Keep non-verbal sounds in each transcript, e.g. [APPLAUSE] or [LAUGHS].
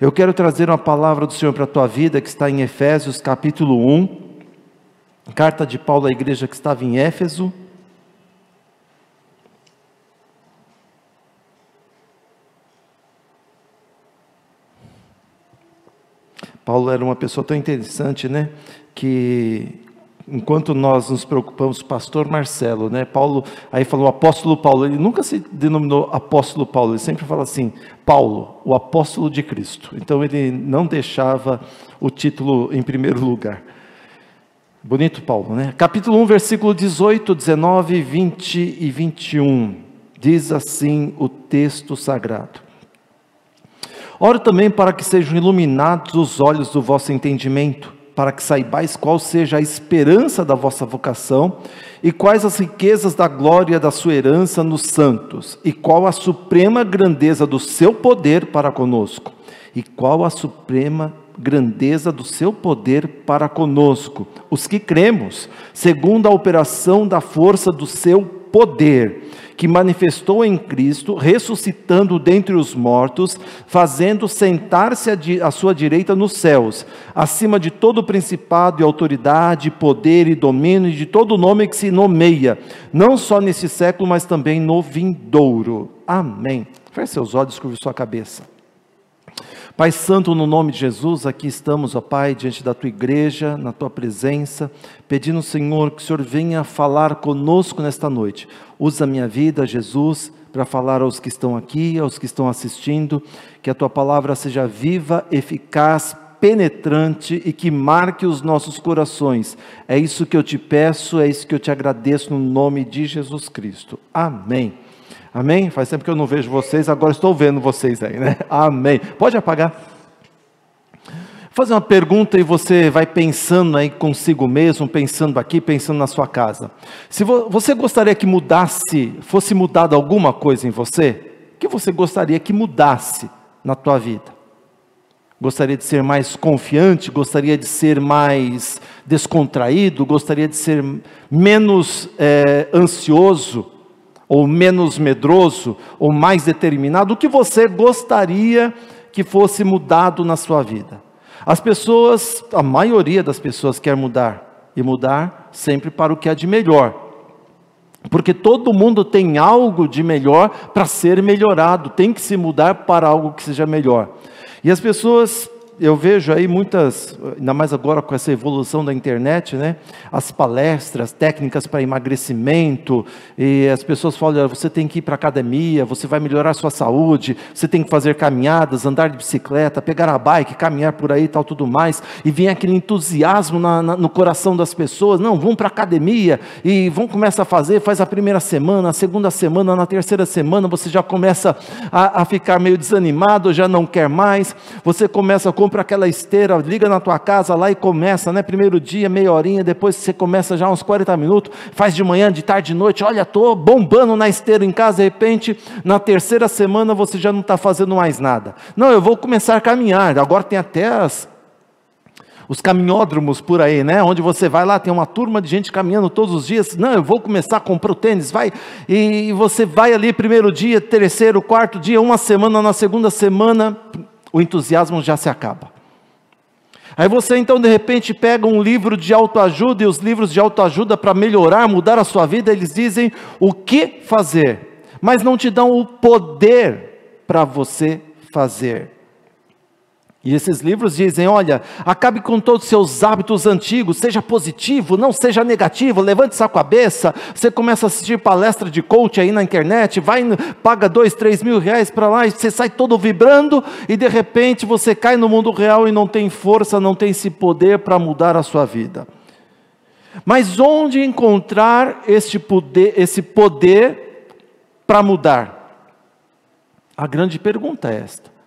Eu quero trazer uma palavra do Senhor para a tua vida que está em Efésios capítulo 1, carta de Paulo à igreja que estava em Éfeso. Paulo era uma pessoa tão interessante, né? Que enquanto nós nos preocupamos, pastor Marcelo, né? Paulo, aí falou apóstolo Paulo, ele nunca se denominou apóstolo Paulo, ele sempre fala assim, Paulo, o apóstolo de Cristo. Então ele não deixava o título em primeiro lugar. Bonito Paulo, né? Capítulo 1, versículo 18, 19, 20 e 21. Diz assim o texto sagrado. Oro também para que sejam iluminados os olhos do vosso entendimento para que saibais qual seja a esperança da vossa vocação e quais as riquezas da glória da sua herança nos santos, e qual a suprema grandeza do seu poder para conosco, e qual a suprema grandeza do seu poder para conosco, os que cremos, segundo a operação da força do seu poder que manifestou em Cristo, ressuscitando dentre os mortos, fazendo sentar-se à sua direita nos céus, acima de todo principado e autoridade, poder e domínio, e de todo nome que se nomeia, não só nesse século, mas também no vindouro. Amém. Feche seus olhos, curve sua cabeça. Pai Santo, no nome de Jesus, aqui estamos, ó Pai, diante da tua igreja, na tua presença, pedindo, Senhor, que o Senhor venha falar conosco nesta noite. Usa a minha vida, Jesus, para falar aos que estão aqui, aos que estão assistindo, que a tua palavra seja viva, eficaz, penetrante e que marque os nossos corações. É isso que eu te peço, é isso que eu te agradeço no nome de Jesus Cristo. Amém. Amém? Faz tempo que eu não vejo vocês, agora estou vendo vocês aí, né? [LAUGHS] Amém. Pode apagar. Vou fazer uma pergunta e você vai pensando aí consigo mesmo, pensando aqui, pensando na sua casa. Se você gostaria que mudasse, fosse mudado alguma coisa em você, o que você gostaria que mudasse na tua vida? Gostaria de ser mais confiante, gostaria de ser mais descontraído, gostaria de ser menos é, ansioso, ou menos medroso, ou mais determinado, o que você gostaria que fosse mudado na sua vida. As pessoas, a maioria das pessoas quer mudar, e mudar sempre para o que é de melhor. Porque todo mundo tem algo de melhor para ser melhorado, tem que se mudar para algo que seja melhor. E as pessoas eu vejo aí muitas, ainda mais agora com essa evolução da internet, né? As palestras, técnicas para emagrecimento, e as pessoas falam: você tem que ir para a academia, você vai melhorar a sua saúde, você tem que fazer caminhadas, andar de bicicleta, pegar a bike, caminhar por aí tal, tudo mais. E vem aquele entusiasmo na, na, no coração das pessoas: não, vão para a academia e vão começar a fazer, faz a primeira semana, a segunda semana, na terceira semana você já começa a, a ficar meio desanimado, já não quer mais, você começa a compra aquela esteira, liga na tua casa lá e começa, né? Primeiro dia, meia horinha, depois você começa já uns 40 minutos, faz de manhã, de tarde, de noite, olha, estou bombando na esteira em casa, de repente, na terceira semana você já não está fazendo mais nada. Não, eu vou começar a caminhar, agora tem até as, os caminhódromos por aí, né? Onde você vai lá, tem uma turma de gente caminhando todos os dias. Não, eu vou começar a comprar o tênis, vai. E você vai ali, primeiro dia, terceiro, quarto dia, uma semana, na segunda semana, o entusiasmo já se acaba. Aí você então de repente pega um livro de autoajuda e os livros de autoajuda para melhorar, mudar a sua vida, eles dizem o que fazer, mas não te dão o poder para você fazer. E esses livros dizem: olha, acabe com todos os seus hábitos antigos, seja positivo, não seja negativo, levante sua cabeça. Você começa a assistir palestra de coach aí na internet, vai, paga dois, três mil reais para lá, e você sai todo vibrando, e de repente você cai no mundo real e não tem força, não tem esse poder para mudar a sua vida. Mas onde encontrar este poder, esse poder para mudar? A grande pergunta é esta.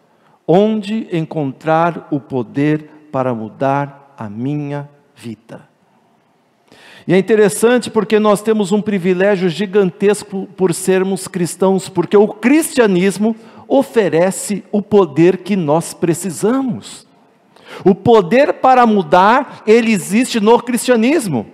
Onde encontrar o poder para mudar a minha vida? E é interessante porque nós temos um privilégio gigantesco por sermos cristãos, porque o cristianismo oferece o poder que nós precisamos. O poder para mudar, ele existe no cristianismo.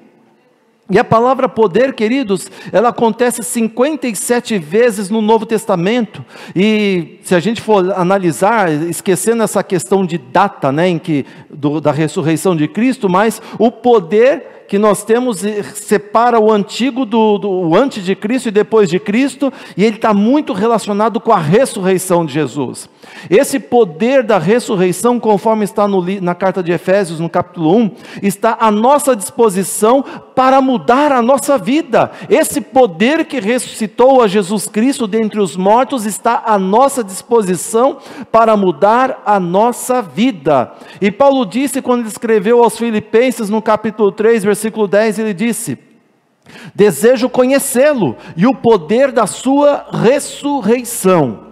E a palavra poder, queridos, ela acontece 57 vezes no Novo Testamento. E se a gente for analisar, esquecendo essa questão de data, né, em que do, da ressurreição de Cristo, mas o poder que nós temos separa o antigo do, do antes de Cristo e depois de Cristo, e ele está muito relacionado com a ressurreição de Jesus. Esse poder da ressurreição, conforme está no, na carta de Efésios, no capítulo 1, está à nossa disposição para mudar a nossa vida. Esse poder que ressuscitou a Jesus Cristo dentre os mortos está à nossa disposição para mudar a nossa vida. E Paulo disse quando ele escreveu aos Filipenses, no capítulo 3, versículo 10, ele disse: Desejo conhecê-lo e o poder da sua ressurreição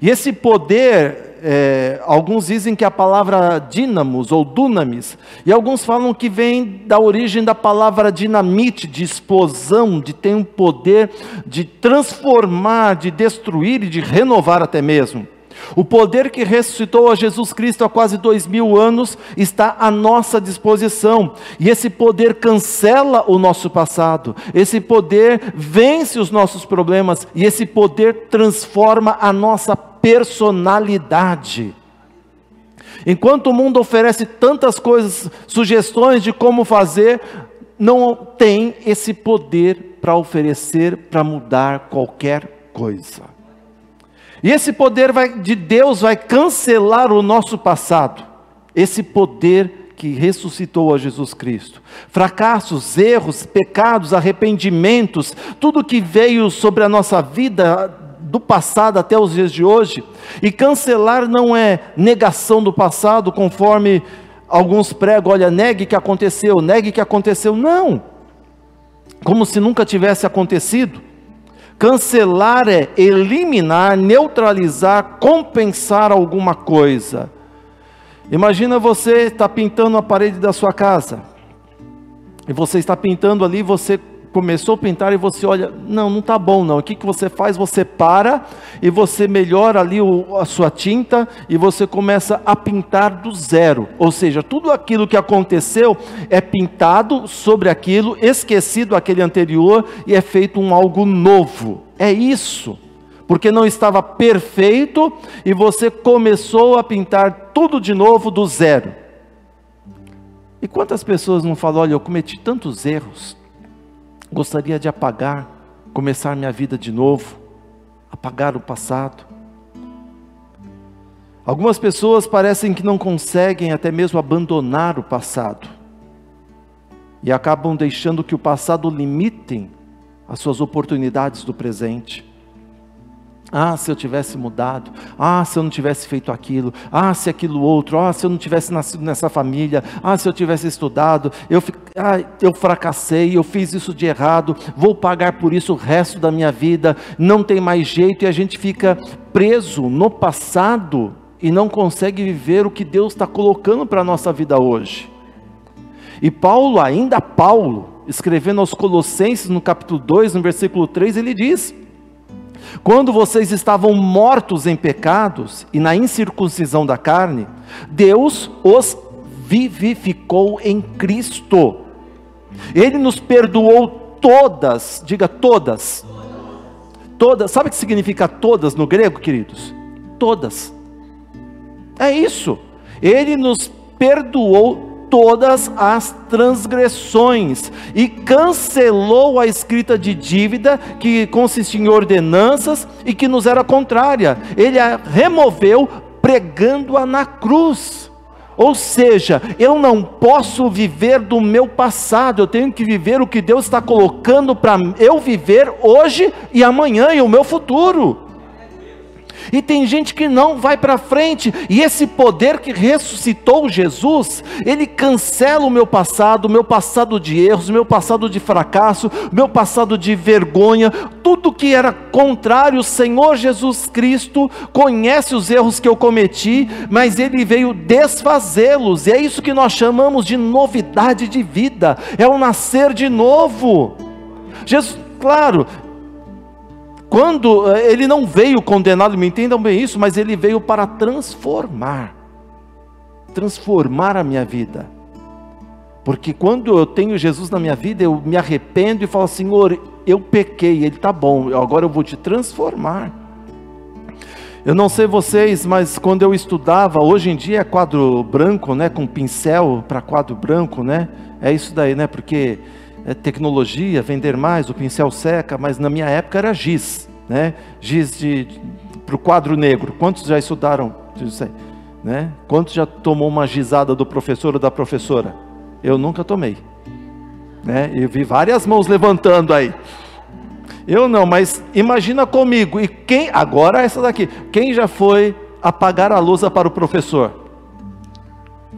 e esse poder, é, alguns dizem que é a palavra dínamos ou dunamis, e alguns falam que vem da origem da palavra dinamite, de explosão, de ter um poder de transformar, de destruir e de renovar até mesmo. O poder que ressuscitou a Jesus Cristo há quase dois mil anos está à nossa disposição, e esse poder cancela o nosso passado, esse poder vence os nossos problemas, e esse poder transforma a nossa personalidade. Enquanto o mundo oferece tantas coisas, sugestões de como fazer, não tem esse poder para oferecer, para mudar qualquer coisa. E esse poder vai, de Deus vai cancelar o nosso passado. Esse poder que ressuscitou a Jesus Cristo. Fracassos, erros, pecados, arrependimentos, tudo que veio sobre a nossa vida do passado até os dias de hoje. E cancelar não é negação do passado, conforme alguns pregam, olha, negue que aconteceu, negue que aconteceu. Não. Como se nunca tivesse acontecido. Cancelar é eliminar, neutralizar, compensar alguma coisa. Imagina você está pintando a parede da sua casa. E você está pintando ali, você começou a pintar e você olha, não, não está bom não. O que, que você faz? Você para e você melhora ali o, a sua tinta e você começa a pintar do zero. Ou seja, tudo aquilo que aconteceu é pintado sobre aquilo, esquecido aquele anterior e é feito um algo novo. É isso. Porque não estava perfeito e você começou a pintar tudo de novo do zero. E quantas pessoas não falam, olha, eu cometi tantos erros, Gostaria de apagar, começar minha vida de novo, apagar o passado. Algumas pessoas parecem que não conseguem até mesmo abandonar o passado e acabam deixando que o passado limitem as suas oportunidades do presente. Ah, se eu tivesse mudado. Ah, se eu não tivesse feito aquilo. Ah, se aquilo outro. Ah, se eu não tivesse nascido nessa família. Ah, se eu tivesse estudado. Eu, ah, eu fracassei. Eu fiz isso de errado. Vou pagar por isso o resto da minha vida. Não tem mais jeito. E a gente fica preso no passado e não consegue viver o que Deus está colocando para a nossa vida hoje. E Paulo, ainda Paulo, escrevendo aos Colossenses no capítulo 2, no versículo 3, ele diz quando vocês estavam mortos em pecados e na incircuncisão da carne, Deus os vivificou em Cristo. Ele nos perdoou todas, diga todas. Todas, sabe o que significa todas no grego, queridos? Todas. É isso. Ele nos perdoou todas as transgressões e cancelou a escrita de dívida que consistia em ordenanças e que nos era contrária. Ele a removeu pregando-a na cruz. Ou seja, eu não posso viver do meu passado, eu tenho que viver o que Deus está colocando para eu viver hoje e amanhã e o meu futuro. E tem gente que não vai para frente, e esse poder que ressuscitou Jesus, ele cancela o meu passado, o meu passado de erros, o meu passado de fracasso, o meu passado de vergonha, tudo que era contrário, o Senhor Jesus Cristo conhece os erros que eu cometi, mas ele veio desfazê-los, e é isso que nós chamamos de novidade de vida, é o nascer de novo. Jesus, claro, quando eh, ele não veio condená-lo, me entendam bem isso, mas ele veio para transformar transformar a minha vida. Porque quando eu tenho Jesus na minha vida, eu me arrependo e falo, Senhor, eu pequei, Ele está bom, agora eu vou te transformar. Eu não sei vocês, mas quando eu estudava, hoje em dia é quadro branco, né, com pincel para quadro branco, né? É isso daí, né? Porque é tecnologia, vender mais, o pincel seca, mas na minha época era giz, né? Giz de, de para o quadro negro. Quantos já estudaram? Né? Quantos já tomou uma gizada do professor ou da professora? Eu nunca tomei. Né? Eu vi várias mãos levantando aí. Eu não, mas imagina comigo. E quem agora essa daqui? Quem já foi apagar a luz para o professor?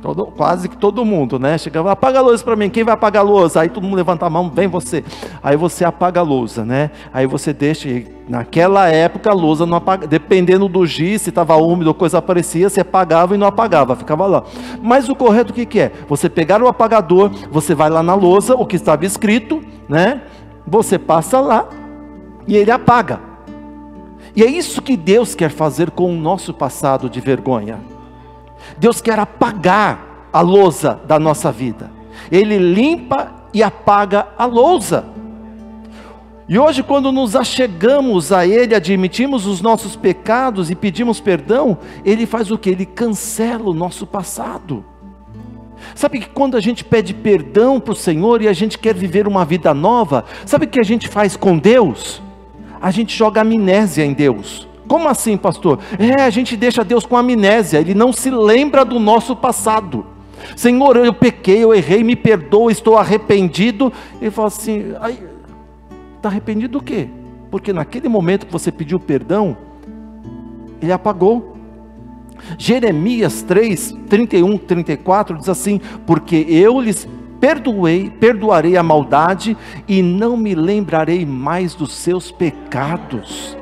Todo, quase que todo mundo, né? Chegava, apaga a luz para mim, quem vai apagar a luz? Aí todo mundo levanta a mão, vem você. Aí você apaga a luz, né? Aí você deixa, naquela época a luz não apaga, dependendo do giz, se estava úmido ou coisa parecia, você apagava e não apagava, ficava lá. Mas o correto o que, que é? Você pegar o apagador, você vai lá na lousa, o que estava escrito, né? Você passa lá e ele apaga. E é isso que Deus quer fazer com o nosso passado de vergonha. Deus quer apagar a lousa da nossa vida. Ele limpa e apaga a lousa. E hoje, quando nos achegamos a Ele, admitimos os nossos pecados e pedimos perdão, Ele faz o que? Ele cancela o nosso passado. Sabe que quando a gente pede perdão para o Senhor e a gente quer viver uma vida nova, sabe o que a gente faz com Deus? A gente joga amnésia em Deus. Como assim, pastor? É, a gente deixa Deus com amnésia, ele não se lembra do nosso passado. Senhor, eu pequei, eu errei, me perdoa, estou arrependido. Ele fala assim: está arrependido do quê? Porque naquele momento que você pediu perdão, ele apagou. Jeremias 3, 31, 34 diz assim: Porque eu lhes perdoei, perdoarei a maldade e não me lembrarei mais dos seus pecados.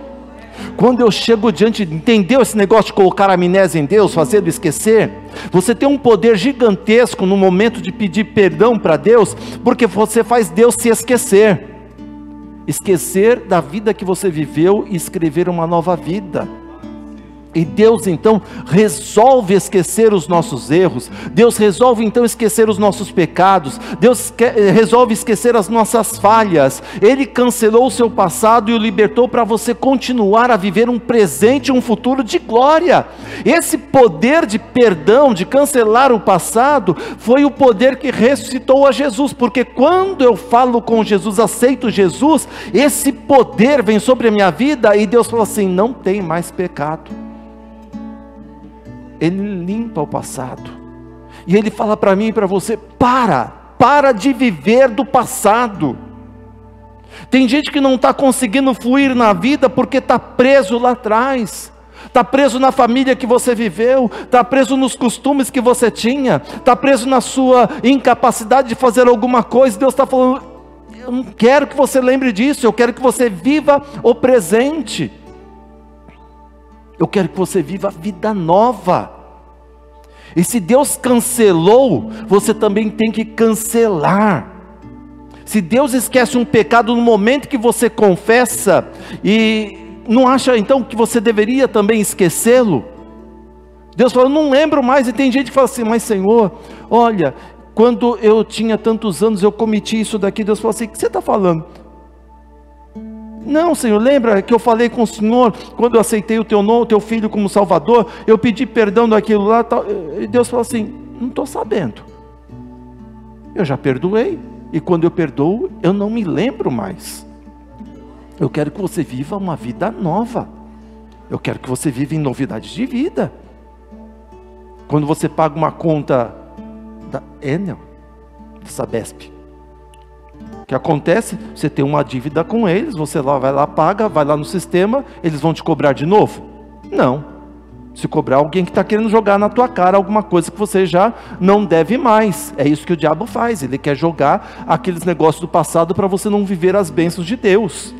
Quando eu chego diante, entendeu esse negócio de colocar a amnésia em Deus, fazendo esquecer? Você tem um poder gigantesco no momento de pedir perdão para Deus, porque você faz Deus se esquecer. Esquecer da vida que você viveu e escrever uma nova vida. E Deus então resolve esquecer os nossos erros, Deus resolve então esquecer os nossos pecados, Deus eh, resolve esquecer as nossas falhas. Ele cancelou o seu passado e o libertou para você continuar a viver um presente e um futuro de glória. Esse poder de perdão, de cancelar o passado, foi o poder que ressuscitou a Jesus, porque quando eu falo com Jesus, aceito Jesus, esse poder vem sobre a minha vida e Deus fala assim: não tem mais pecado. Ele limpa o passado. E ele fala para mim e para você: para, para de viver do passado. Tem gente que não está conseguindo fluir na vida porque está preso lá atrás. Está preso na família que você viveu, está preso nos costumes que você tinha, está preso na sua incapacidade de fazer alguma coisa. Deus está falando: eu não quero que você lembre disso, eu quero que você viva o presente. Eu quero que você viva a vida nova. E se Deus cancelou, você também tem que cancelar. Se Deus esquece um pecado no momento que você confessa e não acha então que você deveria também esquecê-lo? Deus fala, não lembro mais, e tem gente que fala assim, mas Senhor, olha, quando eu tinha tantos anos eu cometi isso daqui, Deus fala assim, o que você está falando? Não, Senhor, lembra que eu falei com o Senhor quando eu aceitei o teu nome, o teu filho como Salvador, eu pedi perdão daquilo lá, tal. e Deus falou assim: não estou sabendo. Eu já perdoei, e quando eu perdoo, eu não me lembro mais. Eu quero que você viva uma vida nova. Eu quero que você viva em novidades de vida. Quando você paga uma conta da Enel, da Sabesp, que acontece? Você tem uma dívida com eles, você lá vai lá, paga, vai lá no sistema, eles vão te cobrar de novo? Não. Se cobrar alguém que está querendo jogar na tua cara alguma coisa que você já não deve mais. É isso que o diabo faz. Ele quer jogar aqueles negócios do passado para você não viver as bênçãos de Deus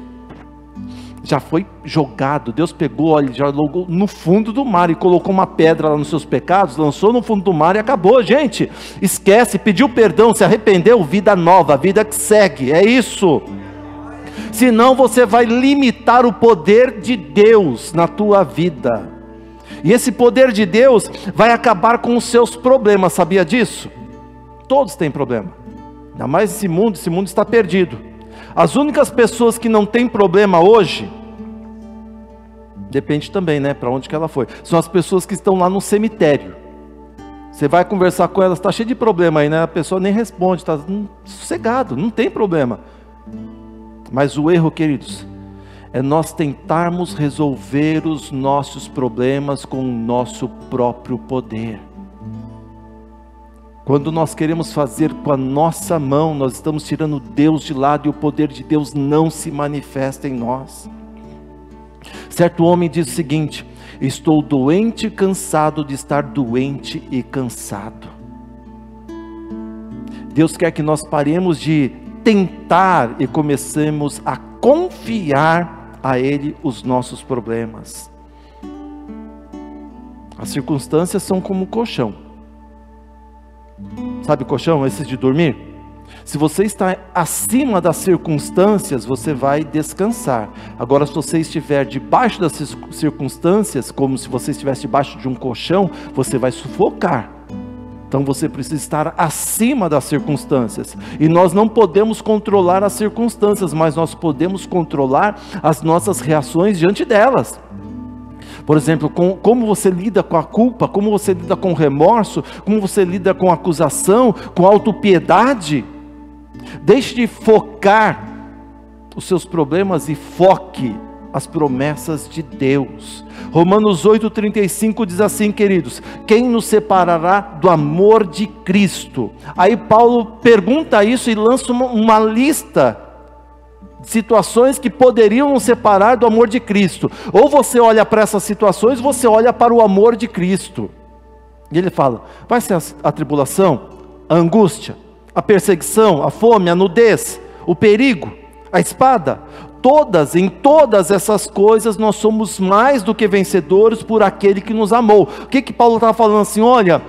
já foi jogado. Deus pegou, olha, já jogou no fundo do mar e colocou uma pedra lá nos seus pecados, lançou no fundo do mar e acabou, gente. Esquece, pediu perdão, se arrependeu, vida nova, vida que segue. É isso. Senão você vai limitar o poder de Deus na tua vida. E esse poder de Deus vai acabar com os seus problemas, sabia disso? Todos têm problema. Ainda mais esse mundo, esse mundo está perdido. As únicas pessoas que não têm problema hoje, depende também, né, para onde que ela foi, são as pessoas que estão lá no cemitério. Você vai conversar com elas, está cheio de problema aí, né? A pessoa nem responde, está sossegado, não tem problema. Mas o erro, queridos, é nós tentarmos resolver os nossos problemas com o nosso próprio poder. Quando nós queremos fazer com a nossa mão, nós estamos tirando Deus de lado e o poder de Deus não se manifesta em nós. Certo homem diz o seguinte: Estou doente e cansado de estar doente e cansado. Deus quer que nós paremos de tentar e comecemos a confiar a Ele os nossos problemas. As circunstâncias são como um colchão. Sabe colchão, esses de dormir? Se você está acima das circunstâncias, você vai descansar. Agora, se você estiver debaixo das circunstâncias, como se você estivesse debaixo de um colchão, você vai sufocar. Então você precisa estar acima das circunstâncias. E nós não podemos controlar as circunstâncias, mas nós podemos controlar as nossas reações diante delas. Por exemplo, com, como você lida com a culpa, como você lida com o remorso, como você lida com a acusação, com a autopiedade. Deixe de focar os seus problemas e foque as promessas de Deus. Romanos 8,35 diz assim, queridos: quem nos separará do amor de Cristo? Aí Paulo pergunta isso e lança uma, uma lista situações que poderiam nos separar do amor de Cristo. Ou você olha para essas situações, você olha para o amor de Cristo. E ele fala: vai ser a, tribulação, a angústia, a perseguição, a fome, a nudez, o perigo, a espada. Todas, em todas essas coisas, nós somos mais do que vencedores por aquele que nos amou. O que que Paulo estava falando assim? Olha,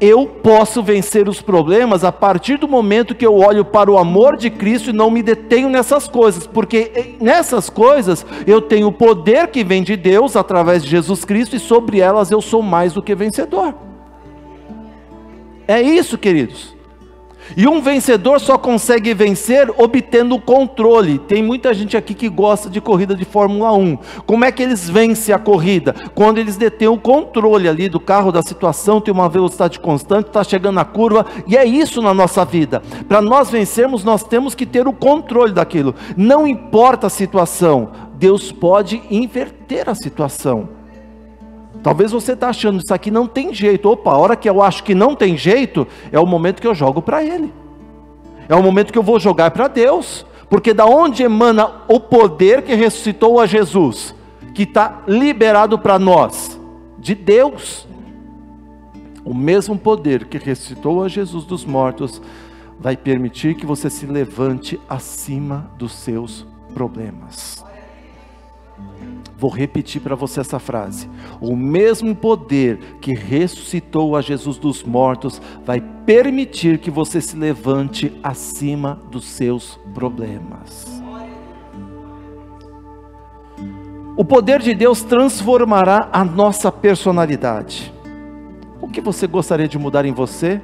eu posso vencer os problemas a partir do momento que eu olho para o amor de Cristo e não me detenho nessas coisas, porque nessas coisas eu tenho o poder que vem de Deus através de Jesus Cristo e sobre elas eu sou mais do que vencedor. É isso, queridos. E um vencedor só consegue vencer obtendo o controle. Tem muita gente aqui que gosta de corrida de Fórmula 1. Como é que eles vencem a corrida? Quando eles detêm o controle ali do carro, da situação, tem uma velocidade constante, está chegando na curva, e é isso na nossa vida. Para nós vencermos, nós temos que ter o controle daquilo. Não importa a situação, Deus pode inverter a situação. Talvez você está achando isso aqui não tem jeito. Opa, a hora que eu acho que não tem jeito, é o momento que eu jogo para Ele. É o momento que eu vou jogar para Deus. Porque da onde emana o poder que ressuscitou a Jesus, que está liberado para nós? De Deus. O mesmo poder que ressuscitou a Jesus dos mortos vai permitir que você se levante acima dos seus problemas. Vou repetir para você essa frase. O mesmo poder que ressuscitou a Jesus dos mortos vai permitir que você se levante acima dos seus problemas. O poder de Deus transformará a nossa personalidade. O que você gostaria de mudar em você?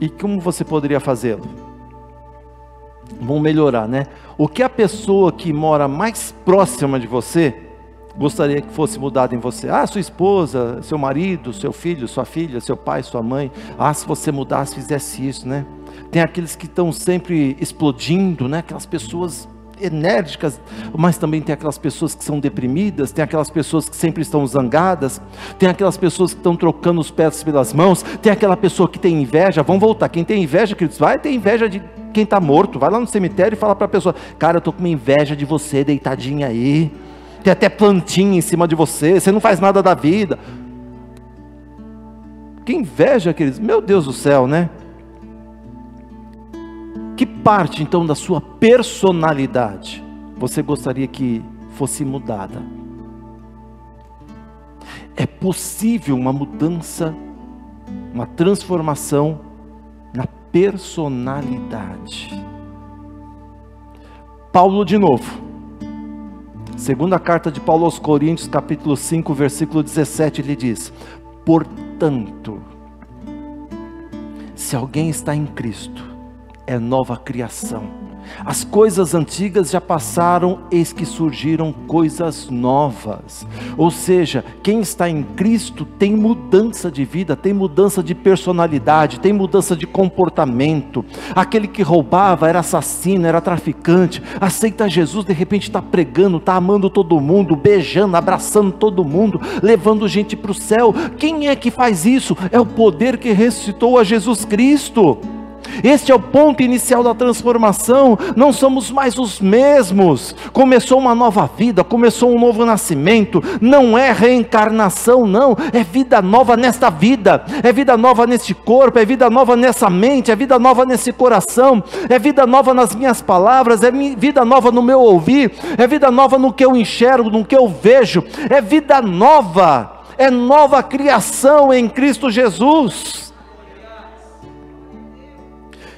E como você poderia fazê-lo? Vamos melhorar, né? O que a pessoa que mora mais próxima de você gostaria que fosse mudado em você? Ah, sua esposa, seu marido, seu filho, sua filha, seu pai, sua mãe. Ah, se você mudasse, fizesse isso, né? Tem aqueles que estão sempre explodindo, né? Aquelas pessoas enérgicas, mas também tem aquelas pessoas que são deprimidas, tem aquelas pessoas que sempre estão zangadas, tem aquelas pessoas que estão trocando os pés pelas mãos, tem aquela pessoa que tem inveja. Vamos voltar. Quem tem inveja, queridos, vai ter inveja de quem está morto. Vai lá no cemitério e fala para a pessoa: Cara, eu estou com uma inveja de você, deitadinha aí. Tem até plantinha em cima de você. Você não faz nada da vida. Que inveja, queridos. Meu Deus do céu, né? Que parte então da sua personalidade você gostaria que fosse mudada? É possível uma mudança, uma transformação personalidade. Paulo de novo. Segunda carta de Paulo aos Coríntios, capítulo 5, versículo 17, ele diz: "Portanto, Se alguém está em Cristo, é nova criação. As coisas antigas já passaram, eis que surgiram coisas novas. Ou seja, quem está em Cristo tem mudança de vida, tem mudança de personalidade, tem mudança de comportamento. Aquele que roubava era assassino, era traficante, aceita Jesus, de repente está pregando, está amando todo mundo, beijando, abraçando todo mundo, levando gente para o céu. Quem é que faz isso? É o poder que ressuscitou a Jesus Cristo. Este é o ponto inicial da transformação. Não somos mais os mesmos. Começou uma nova vida, começou um novo nascimento. Não é reencarnação, não. É vida nova nesta vida. É vida nova neste corpo. É vida nova nessa mente. É vida nova nesse coração. É vida nova nas minhas palavras. É vida nova no meu ouvir. É vida nova no que eu enxergo, no que eu vejo. É vida nova. É nova criação em Cristo Jesus.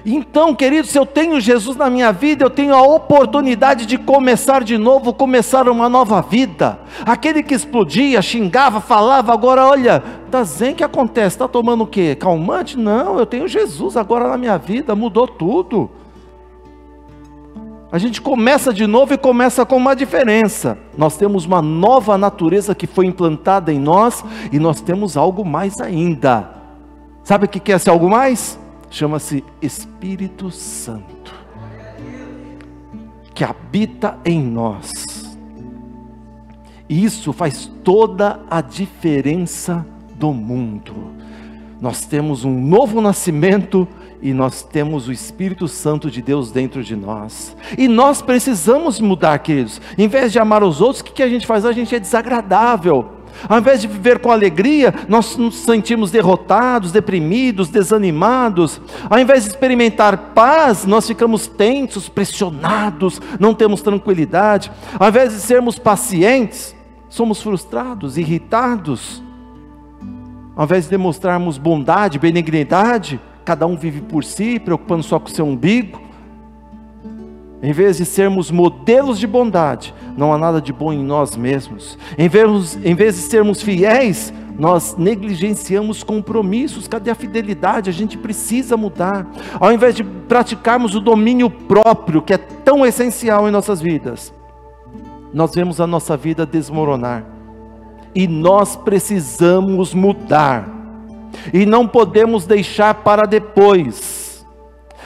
Então, querido, se eu tenho Jesus na minha vida, eu tenho a oportunidade de começar de novo, começar uma nova vida. Aquele que explodia, xingava, falava, agora olha, tá zen que acontece? Está tomando o quê? Calmante? Não, eu tenho Jesus agora na minha vida, mudou tudo. A gente começa de novo e começa com uma diferença. Nós temos uma nova natureza que foi implantada em nós e nós temos algo mais ainda. Sabe o que é esse algo mais? Chama-se Espírito Santo, que habita em nós. E isso faz toda a diferença do mundo. Nós temos um novo nascimento e nós temos o Espírito Santo de Deus dentro de nós. E nós precisamos mudar, queridos. Em vez de amar os outros, o que a gente faz? A gente é desagradável. Ao invés de viver com alegria, nós nos sentimos derrotados, deprimidos, desanimados. Ao invés de experimentar paz, nós ficamos tensos, pressionados, não temos tranquilidade. Ao invés de sermos pacientes, somos frustrados, irritados. Ao invés de demonstrarmos bondade, benignidade, cada um vive por si, preocupando só com o seu umbigo. Em vez de sermos modelos de bondade, não há nada de bom em nós mesmos. Em vez, em vez de sermos fiéis, nós negligenciamos compromissos. Cadê a fidelidade? A gente precisa mudar. Ao invés de praticarmos o domínio próprio, que é tão essencial em nossas vidas, nós vemos a nossa vida desmoronar. E nós precisamos mudar. E não podemos deixar para depois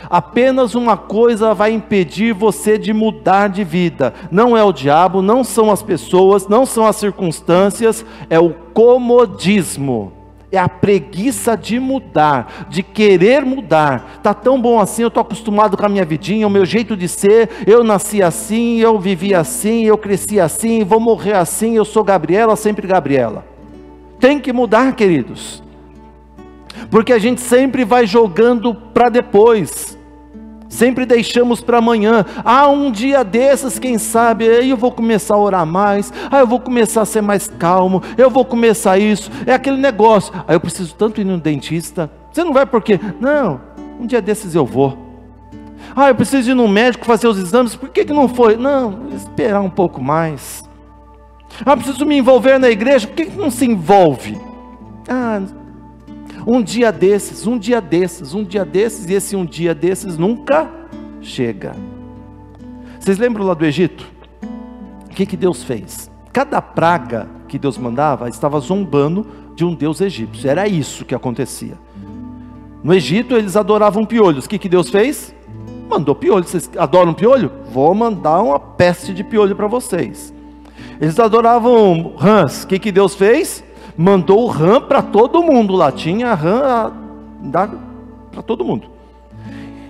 Apenas uma coisa vai impedir você de mudar de vida. Não é o diabo, não são as pessoas, não são as circunstâncias, é o comodismo. É a preguiça de mudar, de querer mudar. Tá tão bom assim, eu estou acostumado com a minha vidinha, o meu jeito de ser. Eu nasci assim, eu vivi assim, eu cresci assim, vou morrer assim. Eu sou Gabriela, sempre Gabriela. Tem que mudar, queridos porque a gente sempre vai jogando para depois, sempre deixamos para amanhã. Ah, um dia desses, quem sabe, aí eu vou começar a orar mais, ah, eu vou começar a ser mais calmo, eu vou começar isso, é aquele negócio. Ah, eu preciso tanto ir no dentista. Você não vai por quê? Não, um dia desses eu vou. Ah, eu preciso ir no médico fazer os exames, por que, que não foi? Não, esperar um pouco mais. Ah, preciso me envolver na igreja, por que, que não se envolve? Ah, um dia desses, um dia desses, um dia desses, e esse um dia desses nunca chega. Vocês lembram lá do Egito? O que, que Deus fez? Cada praga que Deus mandava estava zombando de um Deus egípcio. Era isso que acontecia. No Egito eles adoravam piolhos. O que, que Deus fez? Mandou piolho. Vocês adoram piolho? Vou mandar uma peste de piolho para vocês. Eles adoravam rãs. O que, que Deus fez? Mandou RAM para todo mundo lá, tinha RAM para todo mundo.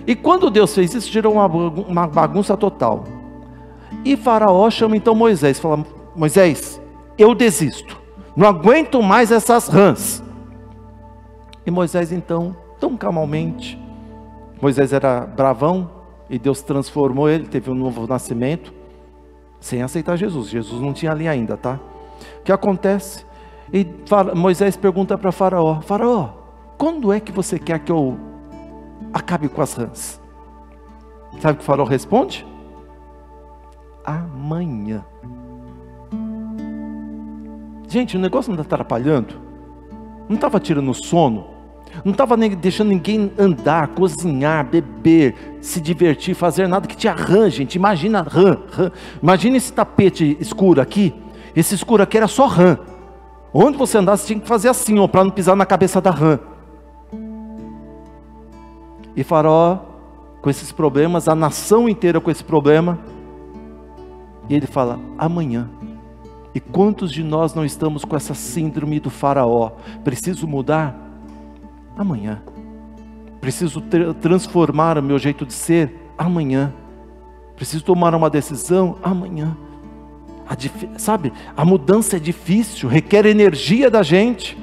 E quando Deus fez isso, gerou uma, uma bagunça total. E Faraó chama então Moisés, fala: Moisés, eu desisto, não aguento mais essas rãs. E Moisés então, tão calmamente, Moisés era bravão e Deus transformou ele, teve um novo nascimento, sem aceitar Jesus. Jesus não tinha ali ainda, tá? O que acontece? E Moisés pergunta para Faraó: Faraó, quando é que você quer que eu acabe com as rãs? Sabe o que o Faraó responde? Amanhã. Gente, o negócio não está atrapalhando? Não estava tirando sono? não estava deixando ninguém andar, cozinhar, beber, se divertir, fazer nada que te arranje, gente. Imagina rã, rã. Imagina esse tapete escuro aqui. Esse escuro aqui era só rã. Onde você andasse, tinha que fazer assim, ó, para não pisar na cabeça da rã. E Faraó, com esses problemas, a nação inteira com esse problema. E ele fala: amanhã. E quantos de nós não estamos com essa síndrome do Faraó? Preciso mudar? Amanhã. Preciso transformar o meu jeito de ser? Amanhã. Preciso tomar uma decisão? Amanhã. A sabe, a mudança é difícil, requer energia da gente,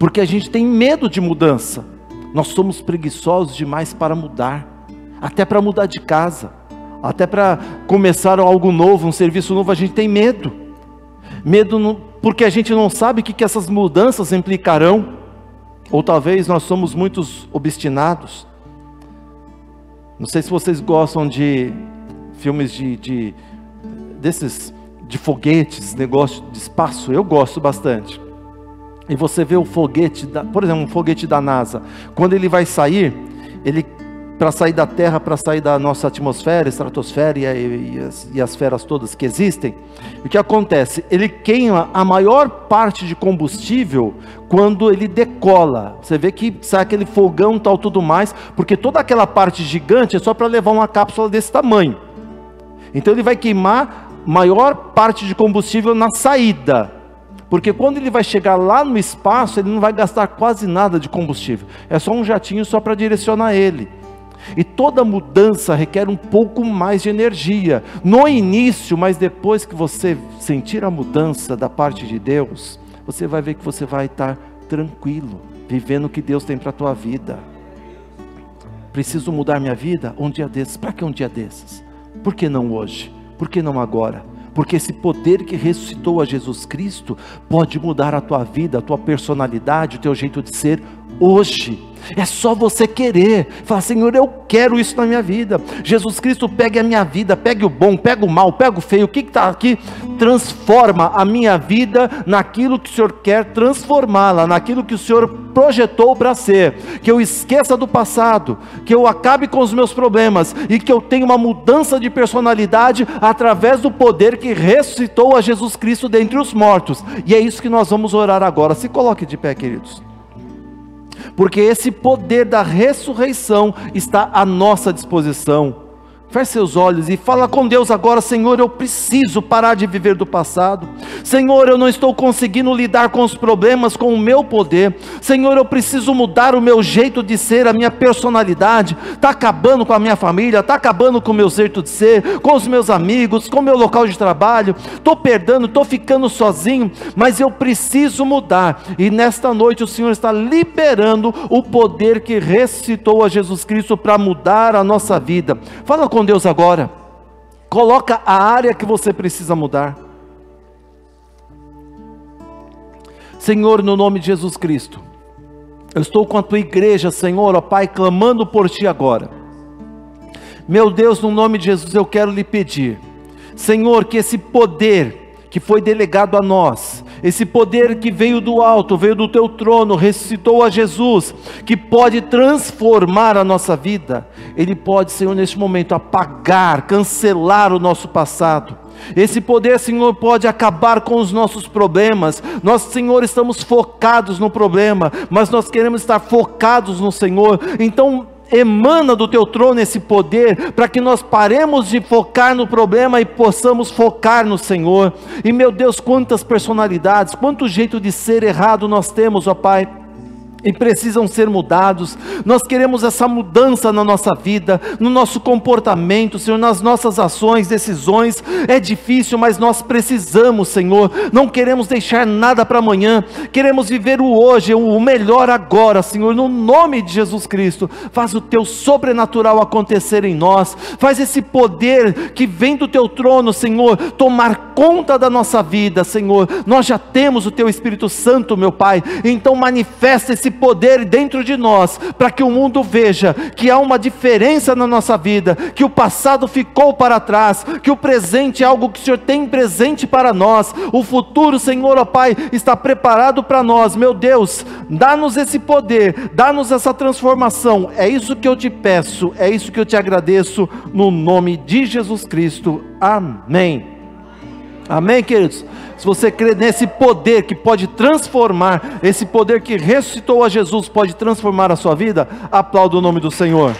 porque a gente tem medo de mudança. Nós somos preguiçosos demais para mudar, até para mudar de casa, até para começar algo novo, um serviço novo, a gente tem medo. Medo no, porque a gente não sabe o que, que essas mudanças implicarão, ou talvez nós somos muitos obstinados. Não sei se vocês gostam de filmes de, de desses de foguetes, negócio de espaço, eu gosto bastante e você vê o foguete, da, por exemplo, um foguete da NASA, quando ele vai sair, ele para sair da Terra, para sair da nossa atmosfera, estratosfera e, e, as, e as feras todas que existem, o que acontece? Ele queima a maior parte de combustível quando ele decola. Você vê que sai aquele fogão tal tudo mais, porque toda aquela parte gigante é só para levar uma cápsula desse tamanho. Então ele vai queimar maior parte de combustível na saída porque quando ele vai chegar lá no espaço, ele não vai gastar quase nada de combustível. É só um jatinho só para direcionar ele. E toda mudança requer um pouco mais de energia. No início, mas depois que você sentir a mudança da parte de Deus, você vai ver que você vai estar tranquilo, vivendo o que Deus tem para a tua vida. Preciso mudar minha vida? Um dia desses. Para que um dia desses? Por que não hoje? Por que não agora? porque esse poder que ressuscitou a Jesus Cristo pode mudar a tua vida, a tua personalidade, o teu jeito de ser hoje. É só você querer. Falar, Senhor, eu quero isso na minha vida. Jesus Cristo pegue a minha vida, pegue o bom, pega o mal, pega o feio. O que está aqui? Transforma a minha vida naquilo que o Senhor quer transformá-la, naquilo que o Senhor projetou para ser. Que eu esqueça do passado, que eu acabe com os meus problemas e que eu tenha uma mudança de personalidade através do poder que ressuscitou a Jesus Cristo dentre os mortos. E é isso que nós vamos orar agora. Se coloque de pé, queridos porque esse poder da ressurreição está à nossa disposição. Feche seus olhos e fala com Deus agora, Senhor, eu preciso parar de viver do passado. Senhor, eu não estou conseguindo lidar com os problemas com o meu poder. Senhor, eu preciso mudar o meu jeito de ser, a minha personalidade. Está acabando com a minha família, está acabando com o meu jeito de ser, com os meus amigos, com o meu local de trabalho. Estou perdendo, estou ficando sozinho, mas eu preciso mudar. E nesta noite o Senhor está liberando o poder que ressuscitou a Jesus Cristo para mudar a nossa vida. Fala com com Deus agora. Coloca a área que você precisa mudar. Senhor, no nome de Jesus Cristo, eu estou com a tua igreja, Senhor, ó Pai, clamando por ti agora. Meu Deus, no nome de Jesus, eu quero lhe pedir, Senhor, que esse poder que foi delegado a nós, esse poder que veio do alto, veio do teu trono, ressuscitou a Jesus, que pode transformar a nossa vida, ele pode, Senhor, neste momento apagar, cancelar o nosso passado. Esse poder, Senhor, pode acabar com os nossos problemas. Nós, Senhor, estamos focados no problema, mas nós queremos estar focados no Senhor. Então, emana do teu trono esse poder, para que nós paremos de focar no problema e possamos focar no Senhor. E meu Deus, quantas personalidades, quanto jeito de ser errado nós temos, ó Pai e precisam ser mudados. Nós queremos essa mudança na nossa vida, no nosso comportamento, Senhor, nas nossas ações, decisões. É difícil, mas nós precisamos, Senhor. Não queremos deixar nada para amanhã. Queremos viver o hoje, o melhor agora, Senhor, no nome de Jesus Cristo. Faz o teu sobrenatural acontecer em nós. Faz esse poder que vem do teu trono, Senhor, tomar conta da nossa vida, Senhor. Nós já temos o teu Espírito Santo, meu Pai. Então manifesta esse poder dentro de nós, para que o mundo veja que há uma diferença na nossa vida, que o passado ficou para trás, que o presente é algo que o Senhor tem presente para nós, o futuro, Senhor, ó Pai, está preparado para nós. Meu Deus, dá-nos esse poder, dá-nos essa transformação. É isso que eu te peço, é isso que eu te agradeço, no nome de Jesus Cristo. Amém. Amém, queridos? Se você crê nesse poder que pode transformar, esse poder que ressuscitou a Jesus pode transformar a sua vida, aplauda o nome do Senhor.